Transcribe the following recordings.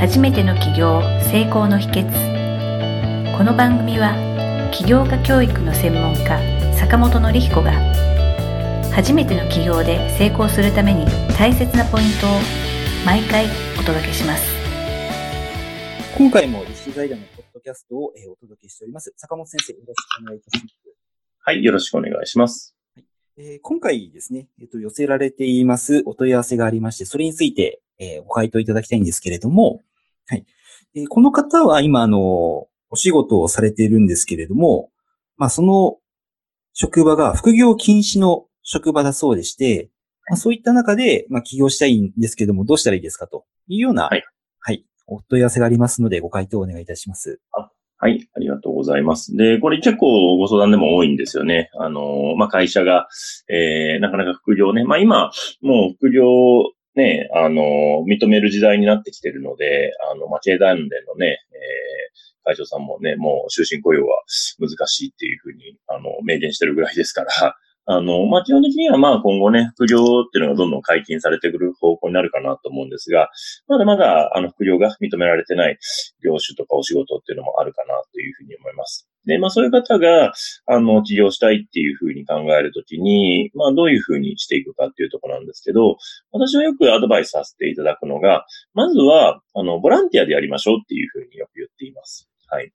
初めての起業成功の秘訣。この番組は起業家教育の専門家坂本典彦が初めての起業で成功するために大切なポイントを毎回お届けします。今回も立志財団のポッドキャストをお届けしております。坂本先生よろしくお願いいたします。はいよろしくお願いします。えー、今回ですね、えっ、ー、と、寄せられていますお問い合わせがありまして、それについて、えー、ご回答いただきたいんですけれども、はい。えー、この方は今、あの、お仕事をされているんですけれども、まあ、その職場が副業禁止の職場だそうでして、まあ、そういった中で、まあ、起業したいんですけれども、どうしたらいいですかというような、はい。はい。お問い合わせがありますので、ご回答をお願いいたします。あはい、ありがとうございます。で、これ結構ご相談でも多いんですよね。あの、まあ、会社が、えー、なかなか副業ね。まあ、今、もう副業ね、あの、認める時代になってきてるので、あの、まあ、経団連のね、えー、会長さんもね、もう終身雇用は難しいっていうふうに、あの、明言してるぐらいですから、あの、まあ、基本的にはま今後ね、副業っていうのがどんどん解禁されてくる方向になるかなと思うんですが、まだまだあの副業が認められてない業種とかお仕事っていうのもあるかなというふうに思います。で、まあそういう方が、あの、起業したいっていうふうに考えるときに、まあどういうふうにしていくかっていうところなんですけど、私はよくアドバイスさせていただくのが、まずは、あの、ボランティアでやりましょうっていうふうによく言っています。はい。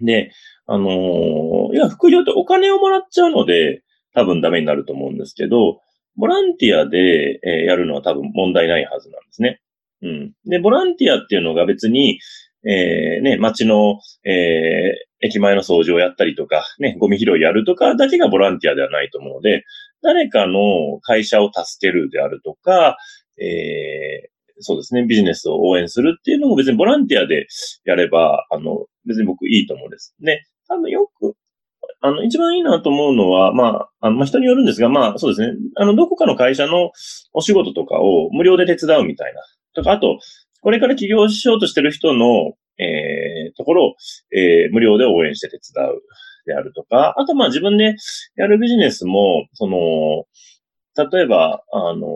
で、あのー、いや、副業ってお金をもらっちゃうので、多分ダメになると思うんですけど、ボランティアで、え、やるのは多分問題ないはずなんですね。うん。で、ボランティアっていうのが別に、えー、ね、街の、えー、駅前の掃除をやったりとか、ね、ゴミ拾いやるとかだけがボランティアではないと思うので、誰かの会社を助けるであるとか、えー、そうですね、ビジネスを応援するっていうのも別にボランティアでやれば、あの、別に僕いいと思うんです。ね、多分よくあの、一番いいなと思うのは、まあ、あの、まあ、人によるんですが、まあ、そうですね。あの、どこかの会社のお仕事とかを無料で手伝うみたいな。とか、あと、これから起業しようとしてる人の、えー、ところを、えー、無料で応援して手伝うであるとか、あと、まあ、自分でやるビジネスも、その、例えば、あの、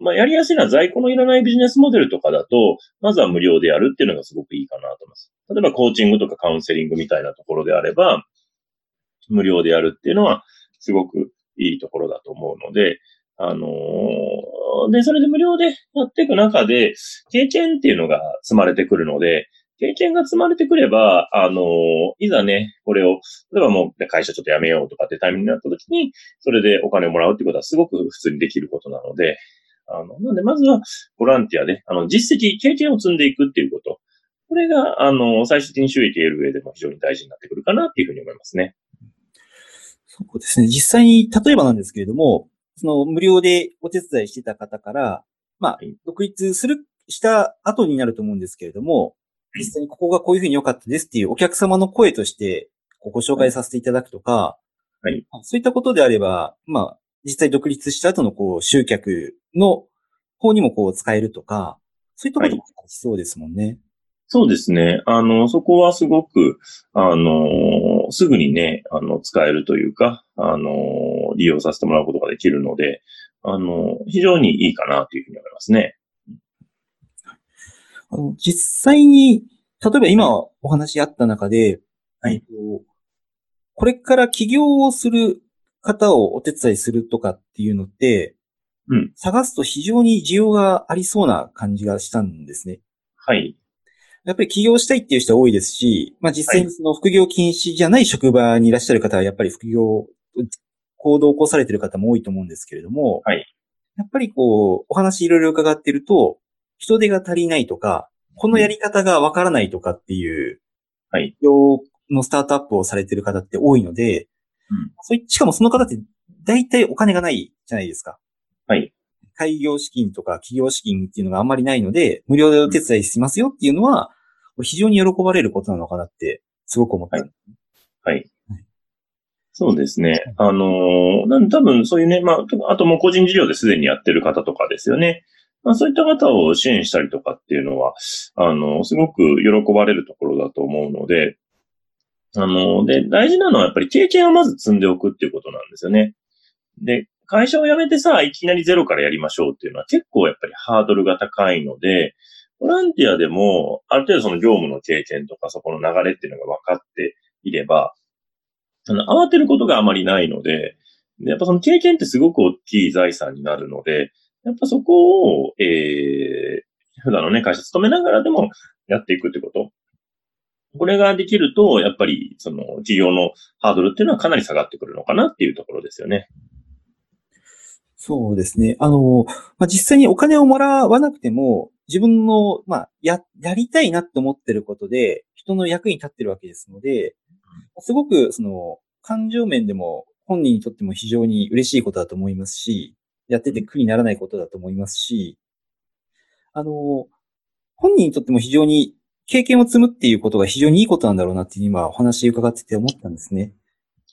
まあ、やりやすいのは在庫のいらないビジネスモデルとかだと、まずは無料でやるっていうのがすごくいいかなと思います。例えばコーチングとかカウンセリングみたいなところであれば、無料でやるっていうのは、すごくいいところだと思うので、あのー、で、それで無料でやっていく中で、経験っていうのが積まれてくるので、経験が積まれてくれば、あのー、いざね、これを、例えばもう会社ちょっと辞めようとかってタイミングになった時に、それでお金をもらうってことはすごく普通にできることなので、あの、なんでまずはボランティアで、あの、実績、経験を積んでいくっていうこと。これが、あの、最終的に収益を得る上でも非常に大事になってくるかなっていうふうに思いますね。そうですね。実際に、例えばなんですけれども、その無料でお手伝いしてた方から、まあ、独立する、した後になると思うんですけれども、実際にここがこういうふうに良かったですっていうお客様の声としてご紹介させていただくとか、はい。そういったことであれば、まあ、実際独立した後のこう集客の方にもこう使えるとか、そういったこともありそうですもんね。そうですね。あの、そこはすごく、あの、すぐにね、あの、使えるというか、あの、利用させてもらうことができるので、あの、非常にいいかなというふうに思いますね。あの実際に、例えば今お話あった中で、はい、これから起業をする方をお手伝いするとかっていうのって、うん、探すと非常に需要がありそうな感じがしたんですね。はい。やっぱり起業したいっていう人は多いですし、まあ実際にその副業禁止じゃない職場にいらっしゃる方はやっぱり副業、行動を起こされている方も多いと思うんですけれども、はい。やっぱりこう、お話いろいろ伺ってると、人手が足りないとか、このやり方がわからないとかっていう、はい。用のスタートアップをされている方って多いので、うん。そしかもその方って大体お金がないじゃないですか。はい。開業資金とか企業資金っていうのがあんまりないので、無料でお手伝いしますよっていうのは、非常に喜ばれることなのかなって、すごく思った、はい。はい。そうですね。あのー、多分そういうね、まあ、あともう個人事業ですでにやってる方とかですよね。まあ、そういった方を支援したりとかっていうのは、あの、すごく喜ばれるところだと思うので、あの、で、大事なのはやっぱり経験をまず積んでおくっていうことなんですよね。で、会社を辞めてさ、いきなりゼロからやりましょうっていうのは結構やっぱりハードルが高いので、ボランティアでも、ある程度その業務の経験とか、そこの流れっていうのが分かっていれば、あの、慌てることがあまりないので、でやっぱその経験ってすごく大きい財産になるので、やっぱそこを、えー、普段のね、会社勤めながらでもやっていくってこと。これができると、やっぱり、その、企業のハードルっていうのはかなり下がってくるのかなっていうところですよね。そうですね。あの、まあ、実際にお金をもらわなくても、自分の、まあ、や、やりたいなって思ってることで、人の役に立ってるわけですので、すごく、その、感情面でも、本人にとっても非常に嬉しいことだと思いますし、やってて苦にならないことだと思いますし、あの、本人にとっても非常に経験を積むっていうことが非常にいいことなんだろうなっていう今お話伺ってて思ったんですね。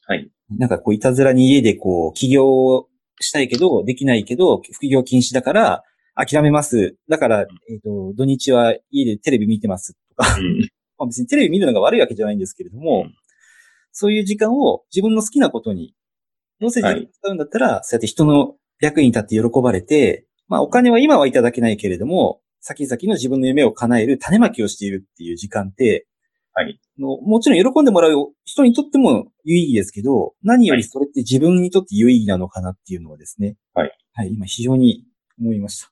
はい。なんかこう、いたずらに家でこう、起業したいけど、できないけど、副業禁止だから、諦めます。だから、えっ、ー、と、土日は家でテレビ見てますとか、うん、まあ別にテレビ見るのが悪いわけじゃないんですけれども、うん、そういう時間を自分の好きなことに、どうせ自分使うんだったら、はい、そうやって人の役に立って喜ばれて、まあお金は今はいただけないけれども、先々の自分の夢を叶える種まきをしているっていう時間って、はい。のもちろん喜んでもらう人にとっても有意義ですけど、何よりそれって自分にとって有意義なのかなっていうのはですね。はい。はい、今非常に思いました。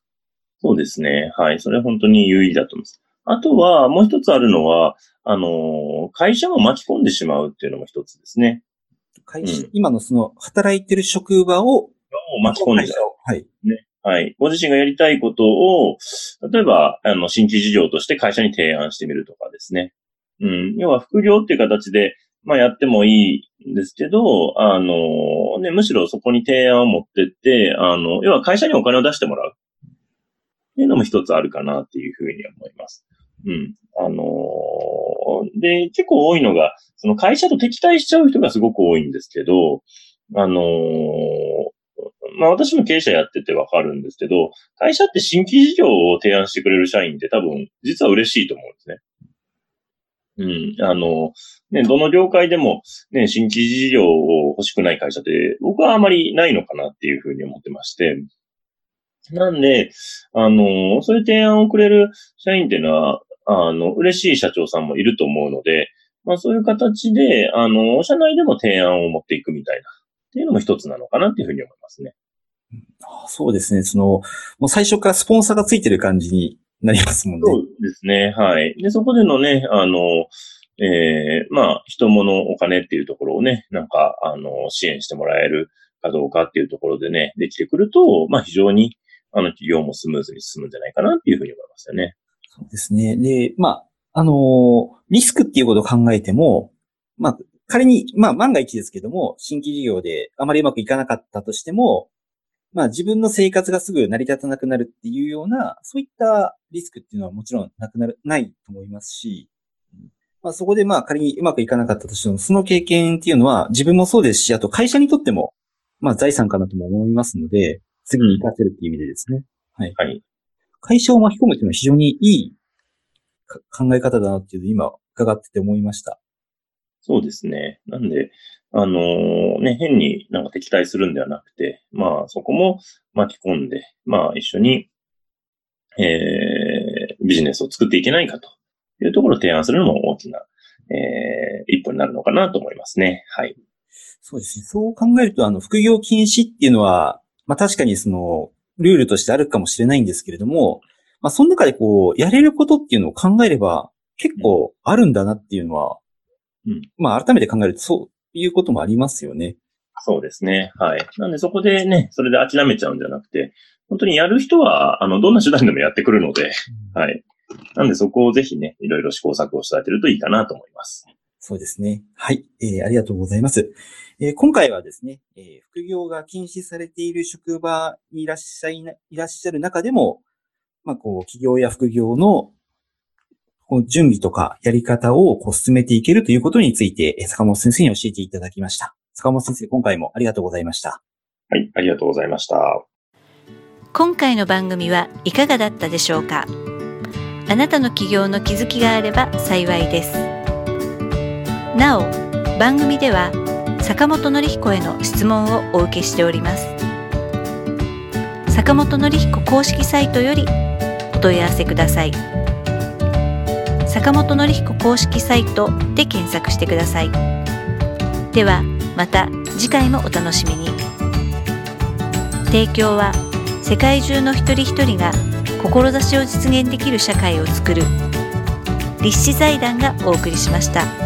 そうですね。はい。それは本当に有意義だと思います。あとは、もう一つあるのは、あの、会社を巻き込んでしまうっていうのも一つですね。会社、うん、今のその、働いてる職場を巻き込んでしまう。はい。ね。はい。ご自身がやりたいことを、例えば、あの、新規事業として会社に提案してみるとかですね。うん。要は副業っていう形で、まあやってもいいんですけど、あの、ね、むしろそこに提案を持ってって、あの、要は会社にお金を出してもらう。っていうのも一つあるかなっていうふうに思います。うん。あのー、で、結構多いのが、その会社と敵対しちゃう人がすごく多いんですけど、あのー、まあ私も経営者やっててわかるんですけど、会社って新規事業を提案してくれる社員って多分、実は嬉しいと思うんですね。うん。あの、ね、どの業界でも、ね、新規事業を欲しくない会社って、僕はあまりないのかなっていうふうに思ってまして。なんで、あの、そういう提案をくれる社員っていうのは、あの、嬉しい社長さんもいると思うので、まあそういう形で、あの、社内でも提案を持っていくみたいな、っていうのも一つなのかなっていうふうに思いますね。そうですね。その、もう最初からスポンサーがついてる感じになりますもんね。そうですね。はい。で、そこでのね、あの、ええー、まあ、人物お金っていうところをね、なんか、あの、支援してもらえるかどうかっていうところでね、できてくると、まあ、非常に、あの、企業もスムーズに進むんじゃないかなっていうふうに思いますよね。そうですね。で、まあ、あのリスクっていうことを考えても、まあ、仮に、まあ、万が一ですけども、新規事業であまりうまくいかなかったとしても、まあ自分の生活がすぐ成り立たなくなるっていうような、そういったリスクっていうのはもちろんなくなる、ないと思いますし、まあそこでまあ仮にうまくいかなかったとしても、その経験っていうのは自分もそうですし、あと会社にとっても、まあ財産かなとも思いますので、次に活かせるっていう意味でですね。はい。はい。会社を巻き込むっていうのは非常にいい考え方だなっていうのを今伺ってて思いました。そうですね。なんで、あのー、ね、変になんか敵対するんではなくて、まあそこも巻き込んで、まあ一緒に、えー、ビジネスを作っていけないかというところを提案するのも大きな、えー、一歩になるのかなと思いますね。はい。そうですね。そう考えると、あの、副業禁止っていうのは、まあ確かにその、ルールとしてあるかもしれないんですけれども、まあその中でこう、やれることっていうのを考えれば、結構あるんだなっていうのは、うん。まあ改めて考えると、そういうこともありますよね。そうですね。はい。なんでそこでね、それで諦めちゃうんじゃなくて、本当にやる人は、あの、どんな手段でもやってくるので、うん、はい。なんでそこをぜひね、いろいろ試行錯誤してあげるといいかなと思います。そうですね。はい。えー、ありがとうございます。えー、今回はですね、えー、副業が禁止されている職場にいらっしゃいいらっしゃる中でも、まあ、こう、企業や副業のこの準備とかやり方をこう進めていけるということについて、坂本先生に教えていただきました。坂本先生、今回もありがとうございました。はい、ありがとうございました。今回の番組はいかがだったでしょうか？あなたの起業の気づきがあれば幸いです。なお、番組では坂本典彦への質問をお受けしております。坂本典彦公式サイトよりお問い合わせください。坂本典彦公式サイトで検索してください。ではまた次回もお楽しみに。提供は世界中の一人一人が志を実現できる社会をつくる立志財団がお送りしました。